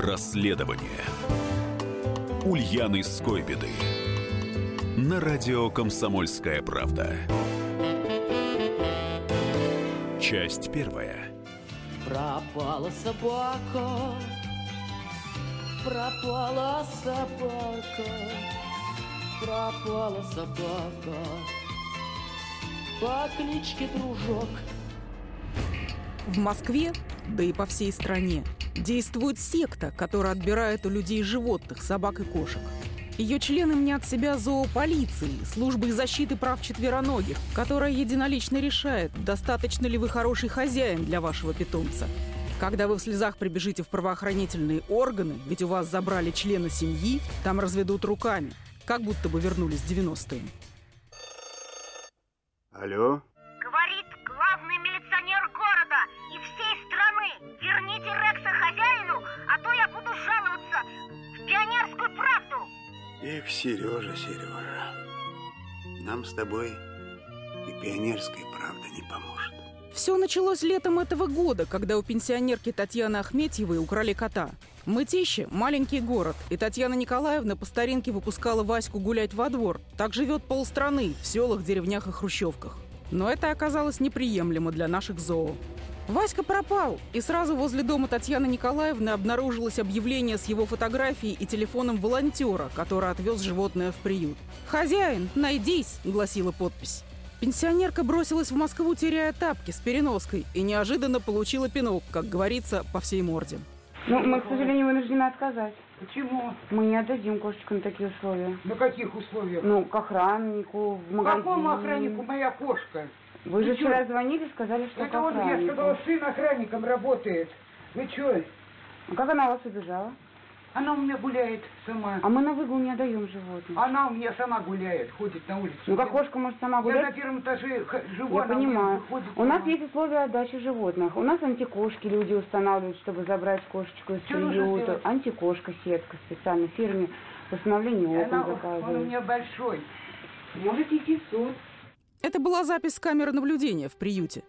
Расследование. Ульяны Скойбеды. На радио «Комсомольская правда» Часть первая. Пропала собака. Пропала собака. Пропала собака. По кличке Дружок. В Москве, да и по всей стране, действует секта, которая отбирает у людей животных, собак и кошек. Ее члены мнят себя зоополицией, службой защиты прав четвероногих, которая единолично решает, достаточно ли вы хороший хозяин для вашего питомца. Когда вы в слезах прибежите в правоохранительные органы, ведь у вас забрали члена семьи, там разведут руками, как будто бы вернулись в 90-е. Алло? Эх, Сережа, Сережа. Нам с тобой и пионерская правда не поможет. Все началось летом этого года, когда у пенсионерки Татьяны Ахметьевой украли кота. Мытище – маленький город, и Татьяна Николаевна по старинке выпускала Ваську гулять во двор. Так живет полстраны в селах, деревнях и хрущевках. Но это оказалось неприемлемо для наших зоо. Васька пропал, и сразу возле дома Татьяны Николаевны обнаружилось объявление с его фотографией и телефоном волонтера, который отвез животное в приют. «Хозяин, найдись!» – гласила подпись. Пенсионерка бросилась в Москву, теряя тапки с переноской, и неожиданно получила пинок, как говорится, по всей морде. Ну, мы, к сожалению, вынуждены отказать. Почему? Мы не отдадим кошечку на такие условия. На каких условиях? Ну, к охраннику, в магазин. Какому охраннику моя кошка? Вы же чё? вчера звонили, сказали, что Это он, я сказала, сын охранником работает. Вы что? А как она вас убежала? Она у меня гуляет сама. А мы на выгул не отдаем животных. Она у меня сама гуляет, ходит на улицу. Ну, как кошка может сама Я гулять? на первом этаже живу, Я она понимаю. выходит У нас есть условия отдачи животных. У нас антикошки люди устанавливают, чтобы забрать кошечку из приюта. Антикошка, сетка специально в фирме. Постановление Она, окон он у заказывают. меня большой. Можете идти в суд. Это была запись с камеры наблюдения в приюте.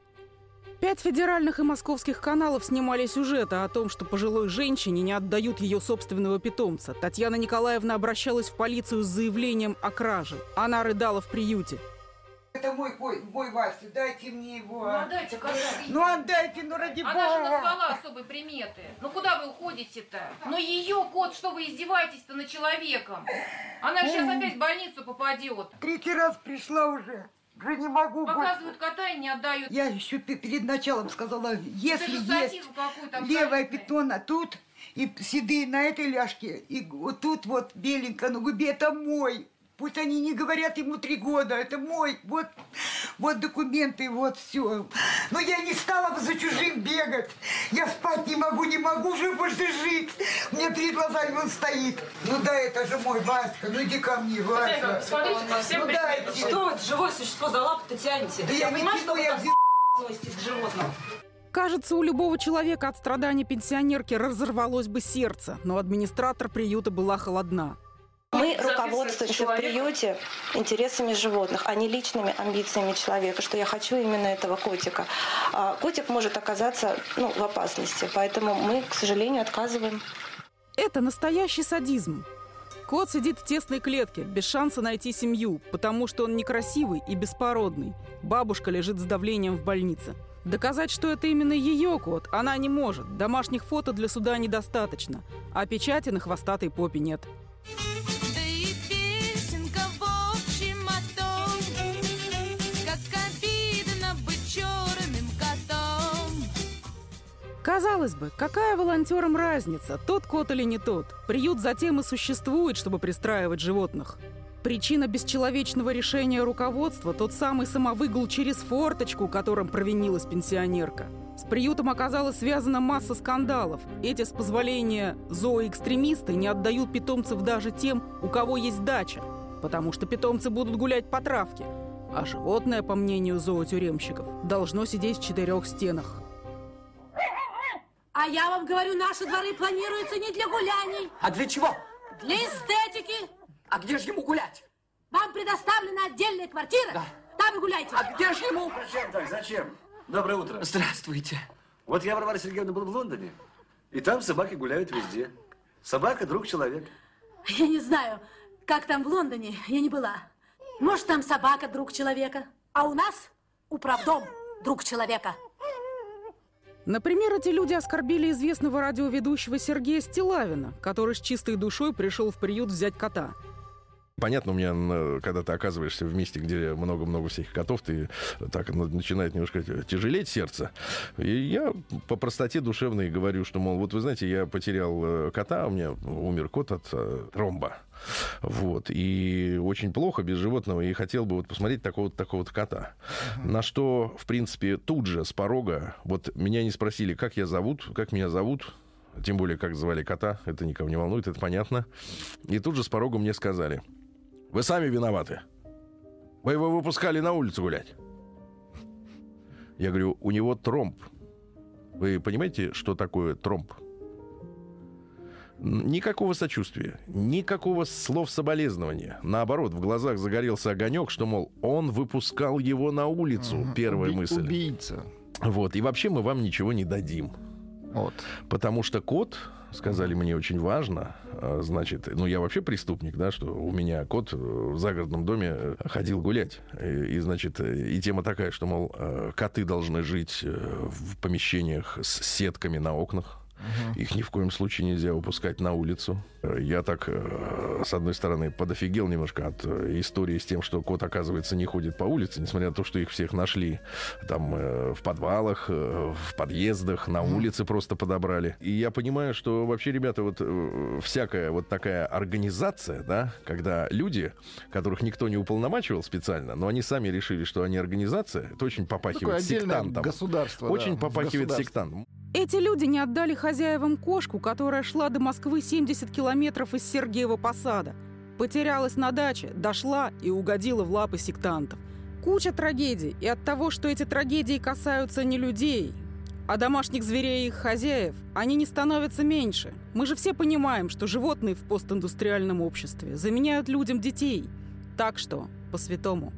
Пять федеральных и московских каналов снимали сюжеты о том, что пожилой женщине не отдают ее собственного питомца. Татьяна Николаевна обращалась в полицию с заявлением о краже. Она рыдала в приюте. Это мой, мой, мой Вася, дайте мне его. Ну а. отдайте, когда Ну отдайте, ну ради Она же бога. назвала особые приметы. Ну куда вы уходите-то? Но ее кот, что вы издеваетесь-то над человеком? Она же сейчас опять в больницу попадет. Третий раз пришла уже. Уже не могу больше. Показывают кота и не отдают. Я еще пе- перед началом сказала, если же есть левая питона тут, и седые на этой ляжке, и вот тут вот беленько на губе, это мой. Пусть они не говорят ему три года, это мой. Вот, вот документы, вот все. Но я не стала бы за чужим бегать. Я спать не могу, не могу уже больше жить. У меня перед глазами он стоит. Ну да, это же мой Васька, ну иди ко мне, Васька. Смотрите, по всем Ну дайте. Что вы, это живое существо за лапы-то тянете? Да я не понимаю, что вы я там к животным. Кажется, у любого человека от страданий пенсионерки разорвалось бы сердце, но администратор приюта была холодна. Мы руководствуемся в приюте интересами животных, а не личными амбициями человека, что я хочу именно этого котика. А котик может оказаться ну, в опасности, поэтому мы, к сожалению, отказываем. Это настоящий садизм. Кот сидит в тесной клетке, без шанса найти семью, потому что он некрасивый и беспородный. Бабушка лежит с давлением в больнице. Доказать, что это именно ее кот, она не может. Домашних фото для суда недостаточно, а печати на хвостатой попе нет. Казалось бы, какая волонтерам разница, тот кот или не тот? Приют затем и существует, чтобы пристраивать животных. Причина бесчеловечного решения руководства – тот самый самовыгул через форточку, которым провинилась пенсионерка. С приютом оказалась связана масса скандалов. Эти, с позволения зооэкстремисты, не отдают питомцев даже тем, у кого есть дача, потому что питомцы будут гулять по травке, а животное, по мнению зоотюремщиков, должно сидеть в четырех стенах. А я вам говорю, наши дворы планируются не для гуляний, А для чего? для эстетики. А где же ему гулять? Вам предоставлена отдельная квартира. Да. Там и гуляйте. А где же ему? Зачем так? Зачем? Доброе утро. Здравствуйте. Вот я, Варвара Сергеевна, был в Лондоне. И там собаки гуляют везде. Собака – друг человека. Я не знаю, как там в Лондоне, я не была. Может, там собака друг человека, а у нас управдом друг человека. Например, эти люди оскорбили известного радиоведущего Сергея Стилавина, который с чистой душой пришел в приют взять кота. Понятно, у меня, когда ты оказываешься в месте, где много-много всяких котов, ты так начинает немножко тяжелеть сердце. И я по простоте душевной говорю, что, мол, вот вы знаете, я потерял э, кота, у меня умер кот от э, тромба. Вот. И очень плохо без животного. И хотел бы вот посмотреть такого-то такого кота. На что, в принципе, тут же с порога, вот меня не спросили, как я зовут, как меня зовут, тем более, как звали кота, это никого не волнует, это понятно. И тут же с порога мне сказали, вы сами виноваты. Вы его выпускали на улицу гулять. Я говорю, у него тромб. Вы понимаете, что такое тромб? Никакого сочувствия, никакого слов соболезнования. Наоборот, в глазах загорелся огонек, что, мол, он выпускал его на улицу. Первая Уби- мысль. Убийца. Вот. И вообще мы вам ничего не дадим. Вот. Потому что кот, сказали мне, очень важно. а, Значит, ну я вообще преступник, да, что у меня кот э, в загородном доме э, ходил гулять. И, и, значит, и тема такая, что, мол, э, коты должны жить в помещениях с сетками на окнах. Их ни в коем случае нельзя выпускать на улицу. Я так, э, с одной стороны, подофигел немножко от э, истории с тем, что кот, оказывается, не ходит по улице, несмотря на то, что их всех нашли там э, в подвалах, в подъездах, на улице просто подобрали. И я понимаю, что вообще, ребята, вот всякая вот такая организация, да, когда люди, которых никто не уполномачивал специально, но они сами решили, что они организация, это очень Такое попахивает отдельное сектантом. государство. да, Очень попахивает государство. сектантом. Эти люди не отдали хозяевам кошку, которая шла до Москвы 70 километров из Сергиева Посада. Потерялась на даче, дошла и угодила в лапы сектантов. Куча трагедий, и от того, что эти трагедии касаются не людей, а домашних зверей и их хозяев, они не становятся меньше. Мы же все понимаем, что животные в постиндустриальном обществе заменяют людям детей. Так что, по-святому.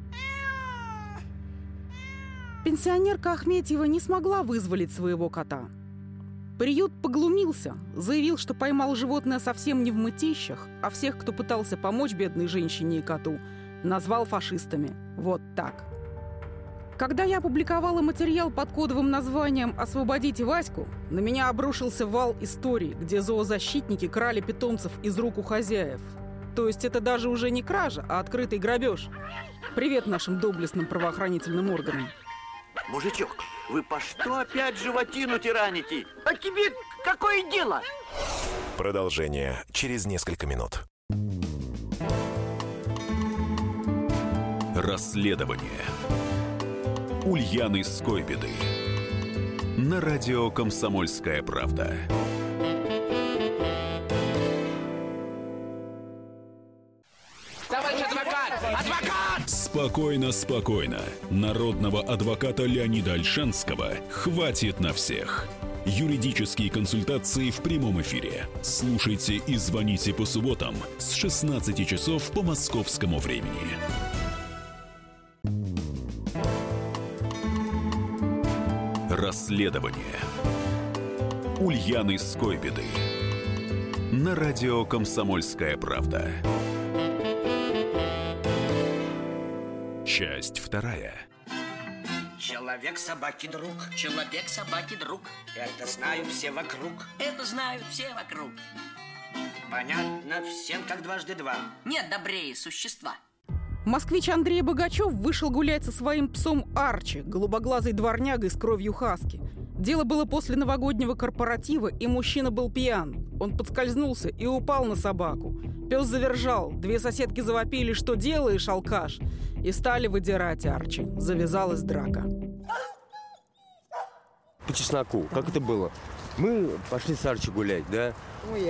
Пенсионерка Ахметьева не смогла вызволить своего кота. Приют поглумился, заявил, что поймал животное совсем не в мытищах, а всех, кто пытался помочь бедной женщине и коту, назвал фашистами. Вот так. Когда я опубликовала материал под кодовым названием «Освободите Ваську», на меня обрушился вал историй, где зоозащитники крали питомцев из рук у хозяев. То есть это даже уже не кража, а открытый грабеж. Привет нашим доблестным правоохранительным органам. Мужичок, вы по что опять животину тираните? А тебе какое дело? Продолжение через несколько минут. Расследование Ульяны Скойбеды на радио «Комсомольская правда». Спокойно, спокойно. Народного адвоката Леонида Альшанского хватит на всех. Юридические консультации в прямом эфире. Слушайте и звоните по субботам с 16 часов по московскому времени. Расследование Ульяны Скойбеды на радио «Комсомольская правда». Часть вторая. Человек собаки друг. Человек собаки друг. Это знают все вокруг. Это знают все вокруг. Понятно всем, как дважды два. Нет добрее существа. Москвич Андрей Богачев вышел гулять со своим псом Арчи, голубоглазой дворнягой с кровью хаски. Дело было после новогоднего корпоратива, и мужчина был пьян. Он подскользнулся и упал на собаку. Пес завержал, две соседки завопили, что делаешь, алкаш, и стали выдирать Арчи. Завязалась драка. По чесноку. Как это было? Мы пошли с Арчи гулять, да?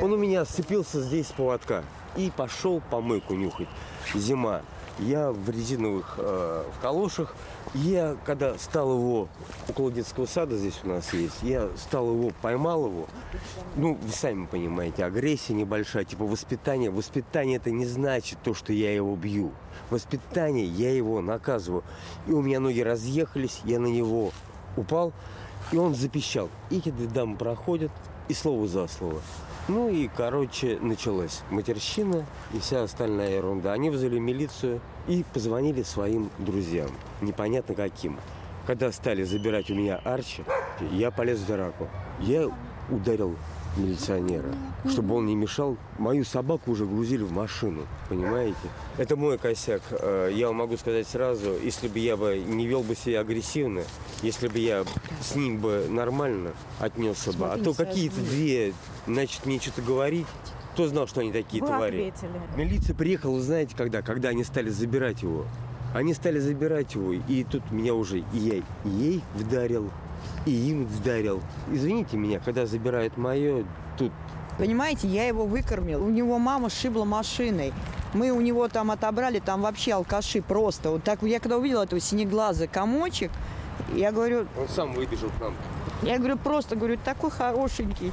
Он у меня сцепился здесь с поводка и пошел помойку нюхать. Зима. Я в резиновых э, в калошах. Я, когда стал его около детского сада, здесь у нас есть, я стал его, поймал его. Ну, вы сами понимаете, агрессия небольшая, типа воспитание. Воспитание это не значит то, что я его бью. Воспитание, я его наказываю. И у меня ноги разъехались, я на него упал, и он запищал. И эти дамы проходят, И слово за слово. Ну и, короче, началась матерщина и вся остальная ерунда. Они вызвали милицию и позвонили своим друзьям, непонятно каким. Когда стали забирать у меня Арчи, я полез в драку. Я ударил милиционера, чтобы он не мешал. Мою собаку уже грузили в машину, понимаете? Это мой косяк. Э, Я вам могу сказать сразу, если бы я бы не вел бы себя агрессивно, если бы я с ним бы нормально отнесся бы, а то какие-то две, значит, мне что-то говорить, кто знал, что они такие Вы твари? ответили. Милиция приехала, знаете, когда? Когда они стали забирать его. Они стали забирать его, и тут меня уже и я и ей вдарил, и им вдарил. Извините меня, когда забирают мое, тут Понимаете, я его выкормил. У него мама сшибла машиной. Мы у него там отобрали, там вообще алкаши просто. Вот так я когда увидела этого синеглазый комочек, я говорю, он сам выбежал к нам. я говорю, просто, говорю, такой хорошенький.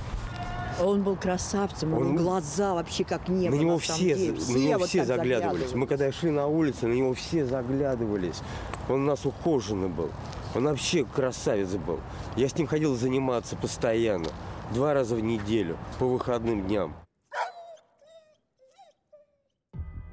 Он был красавцем, Он- него глаза вообще как небо. на него самом все, деле. на него вот все так заглядывались. Мы когда шли на улице, на него все заглядывались. Он у нас ухоженный был. Он вообще красавец был. Я с ним ходил заниматься постоянно. Два раза в неделю, по выходным дням.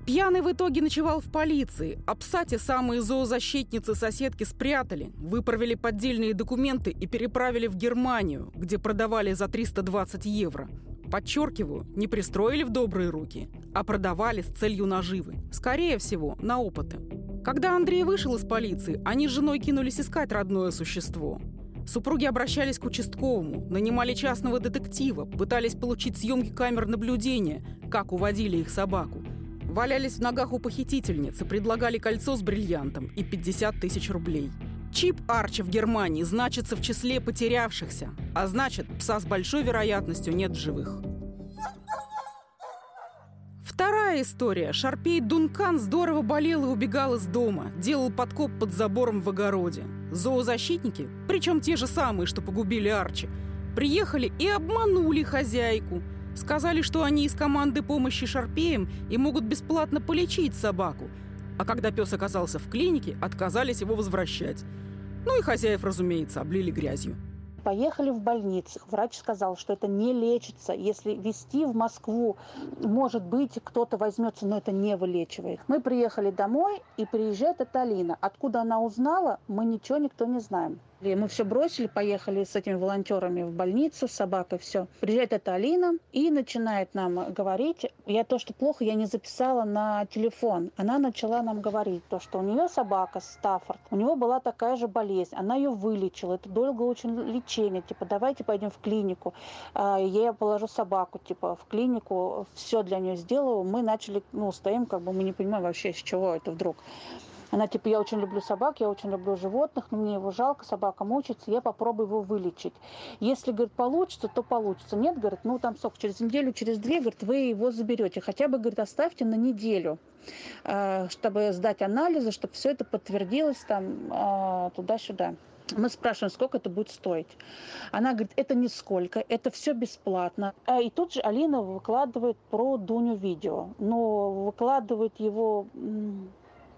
Пьяный в итоге ночевал в полиции, а пса те самые зоозащитницы соседки спрятали, выправили поддельные документы и переправили в Германию, где продавали за 320 евро. Подчеркиваю, не пристроили в добрые руки, а продавали с целью наживы. Скорее всего, на опыты. Когда Андрей вышел из полиции, они с женой кинулись искать родное существо. Супруги обращались к участковому, нанимали частного детектива, пытались получить съемки камер наблюдения, как уводили их собаку. Валялись в ногах у похитительницы, предлагали кольцо с бриллиантом и 50 тысяч рублей. Чип Арчи в Германии значится в числе потерявшихся, а значит, пса с большой вероятностью нет в живых. Вторая история. Шарпей Дункан здорово болел и убегал из дома. Делал подкоп под забором в огороде. Зоозащитники, причем те же самые, что погубили Арчи, приехали и обманули хозяйку. Сказали, что они из команды помощи Шарпеям и могут бесплатно полечить собаку. А когда пес оказался в клинике, отказались его возвращать. Ну и хозяев, разумеется, облили грязью. Поехали в больницу. Врач сказал, что это не лечится. Если везти в Москву, может быть, кто-то возьмется, но это не вылечивает. Мы приехали домой, и приезжает эта Алина. Откуда она узнала, мы ничего никто не знаем. И мы все бросили, поехали с этими волонтерами в больницу, с собакой, все. Приезжает эта Алина и начинает нам говорить. Я то, что плохо, я не записала на телефон. Она начала нам говорить, то, что у нее собака Стаффорд, у него была такая же болезнь, она ее вылечила, это долго очень лечение, типа, давайте пойдем в клинику. А, Я положу собаку, типа, в клинику, все для нее сделаю. Мы начали, ну, стоим, как бы мы не понимаем вообще, с чего это вдруг. Она типа, я очень люблю собак, я очень люблю животных, но мне его жалко, собака мучается, я попробую его вылечить. Если, говорит, получится, то получится. Нет, говорит, ну там сок через неделю, через две, говорит, вы его заберете. Хотя бы, говорит, оставьте на неделю, э, чтобы сдать анализы, чтобы все это подтвердилось там э, туда-сюда. Мы спрашиваем, сколько это будет стоить. Она говорит, это нисколько, это все бесплатно. А И тут же Алина выкладывает про Дуню видео. Но выкладывает его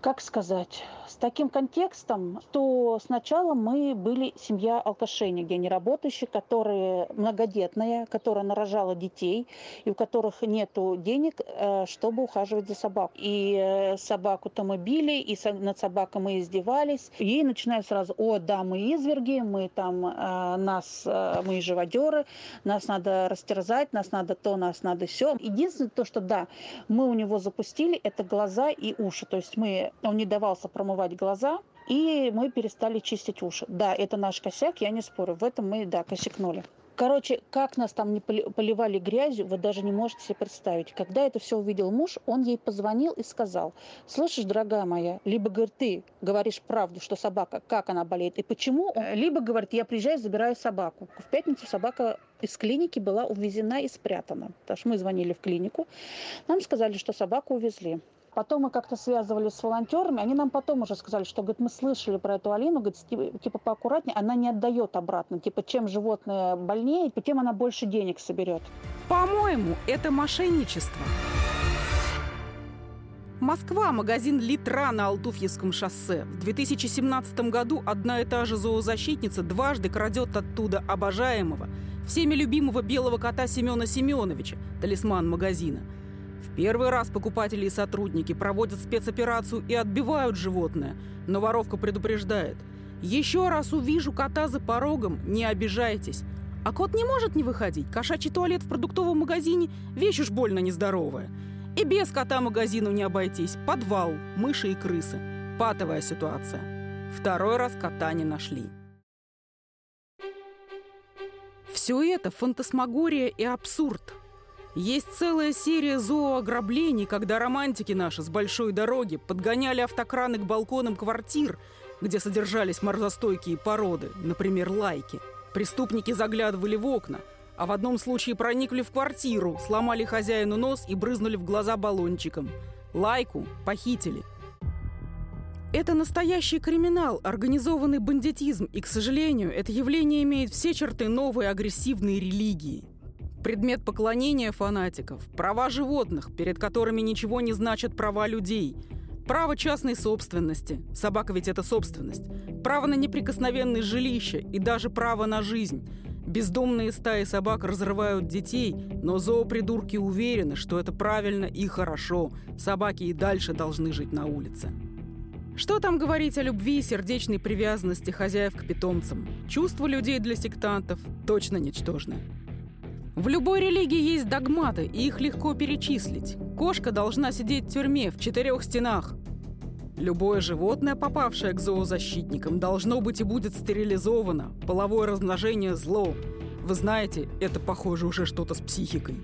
как сказать, с таким контекстом, что сначала мы были семья алкашей, нигде не работающие, которые многодетная, которая нарожала детей, и у которых нет денег, э, чтобы ухаживать за собакой. И э, собаку-то мы били, и над собакой мы издевались. Ей начинают сразу, о, да, мы изверги, мы там, э, нас, мы живодеры, нас надо растерзать, нас надо то, нас надо все. Единственное то, что да, мы у него запустили, это глаза и уши. То есть мы, он не давался промывать глаза, и мы перестали чистить уши. Да, это наш косяк, я не спорю. В этом мы, да, косякнули. Короче, как нас там не поли- поливали грязью, вы даже не можете себе представить. Когда это все увидел муж, он ей позвонил и сказал, слышишь, дорогая моя, либо, говорит, ты говоришь правду, что собака, как она болеет и почему, Э, либо, говорит, я приезжаю, забираю собаку. В пятницу собака из клиники была увезена и спрятана. Потому что мы звонили в клинику, нам сказали, что собаку увезли. Потом мы как-то связывались с волонтерами, они нам потом уже сказали, что, говорит, мы слышали про эту Алину, говорит, типа, типа поаккуратнее, она не отдает обратно. Типа, чем животное больнее, тем она больше денег соберет. По-моему, это мошенничество. Москва, магазин «Литра» на Алтуфьевском шоссе. В 2017 году одна и та же зоозащитница дважды крадет оттуда обожаемого. Всеми любимого белого кота Семена Семеновича, талисман магазина. В первый раз покупатели и сотрудники проводят спецоперацию и отбивают животное, но воровка предупреждает. Еще раз увижу кота за порогом, не обижайтесь. А кот не может не выходить. Кошачий туалет в продуктовом магазине – вещь уж больно нездоровая. И без кота магазину не обойтись. Подвал, мыши и крысы. Патовая ситуация. Второй раз кота не нашли. Все это фантасмагория и абсурд. Есть целая серия зооограблений, когда романтики наши с большой дороги подгоняли автокраны к балконам квартир, где содержались морозостойкие породы, например, лайки. Преступники заглядывали в окна, а в одном случае проникли в квартиру, сломали хозяину нос и брызнули в глаза баллончиком. Лайку похитили. Это настоящий криминал, организованный бандитизм, и, к сожалению, это явление имеет все черты новой агрессивной религии. Предмет поклонения фанатиков – права животных, перед которыми ничего не значат права людей. Право частной собственности – собака ведь это собственность. Право на неприкосновенное жилище и даже право на жизнь. Бездомные стаи собак разрывают детей, но зоопридурки уверены, что это правильно и хорошо. Собаки и дальше должны жить на улице. Что там говорить о любви и сердечной привязанности хозяев к питомцам? Чувства людей для сектантов точно ничтожны. В любой религии есть догматы, и их легко перечислить. Кошка должна сидеть в тюрьме в четырех стенах. Любое животное, попавшее к зоозащитникам, должно быть и будет стерилизовано. Половое размножение – зло. Вы знаете, это похоже уже что-то с психикой.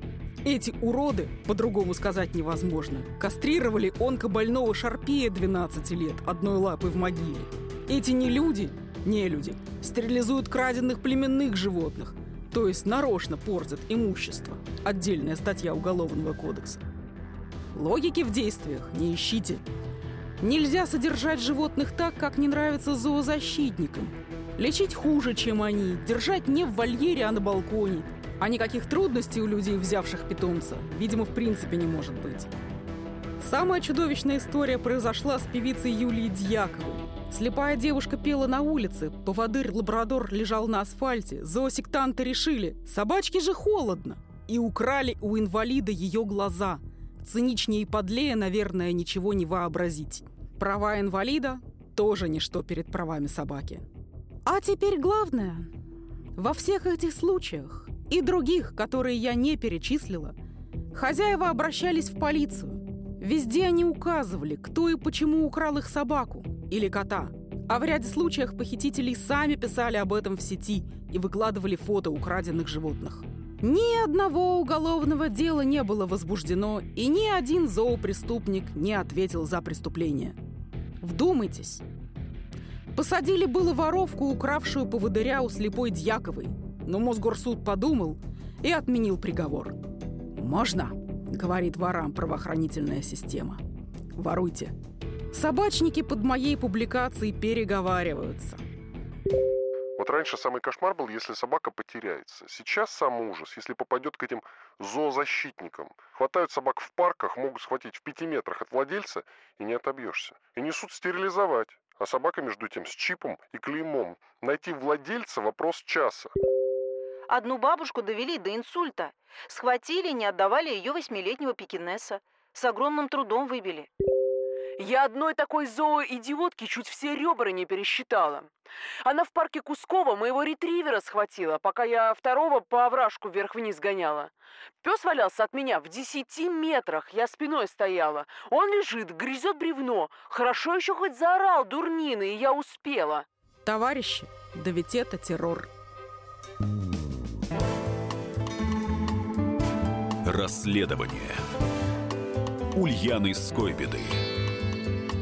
Эти уроды, по-другому сказать невозможно, кастрировали онкобольного шарпея 12 лет одной лапой в могиле. Эти не люди, не люди, стерилизуют краденных племенных животных, то есть нарочно портят имущество. Отдельная статья Уголовного кодекса. Логики в действиях не ищите. Нельзя содержать животных так, как не нравится зоозащитникам. Лечить хуже, чем они, держать не в вольере, а на балконе – а никаких трудностей у людей, взявших питомца, видимо, в принципе не может быть. Самая чудовищная история произошла с певицей Юлией Дьяковой. Слепая девушка пела на улице, поводырь-лабрадор лежал на асфальте, зоосектанты решили, собачке же холодно, и украли у инвалида ее глаза. Циничнее и подлее, наверное, ничего не вообразить. Права инвалида тоже ничто перед правами собаки. А теперь главное. Во всех этих случаях и других, которые я не перечислила, хозяева обращались в полицию. Везде они указывали, кто и почему украл их собаку или кота. А в ряде случаев похитители сами писали об этом в сети и выкладывали фото украденных животных. Ни одного уголовного дела не было возбуждено, и ни один зоопреступник не ответил за преступление. Вдумайтесь. Посадили было воровку, укравшую поводыря у слепой Дьяковой – но Мосгорсуд подумал и отменил приговор. «Можно?» — говорит ворам правоохранительная система. «Воруйте». Собачники под моей публикацией переговариваются. Вот раньше самый кошмар был, если собака потеряется. Сейчас сам ужас, если попадет к этим зоозащитникам. Хватают собак в парках, могут схватить в пяти метрах от владельца и не отобьешься. И несут стерилизовать. А собака, между тем, с чипом и клеймом. Найти владельца – вопрос часа. Одну бабушку довели до инсульта. Схватили и не отдавали ее восьмилетнего пекинеса. С огромным трудом выбили. Я одной такой зоо-идиотки чуть все ребра не пересчитала. Она в парке Кускова моего ретривера схватила, пока я второго по овражку вверх-вниз гоняла. Пес валялся от меня в десяти метрах, я спиной стояла. Он лежит, грызет бревно. Хорошо еще хоть заорал дурнины, и я успела. Товарищи, да ведь это террор. Расследование Ульяны Скойбеды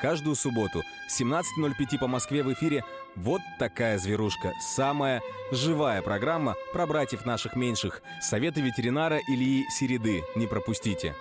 Каждую субботу с 17.05 по Москве в эфире «Вот такая зверушка». Самая живая программа про братьев наших меньших. Советы ветеринара Ильи Середы. Не пропустите.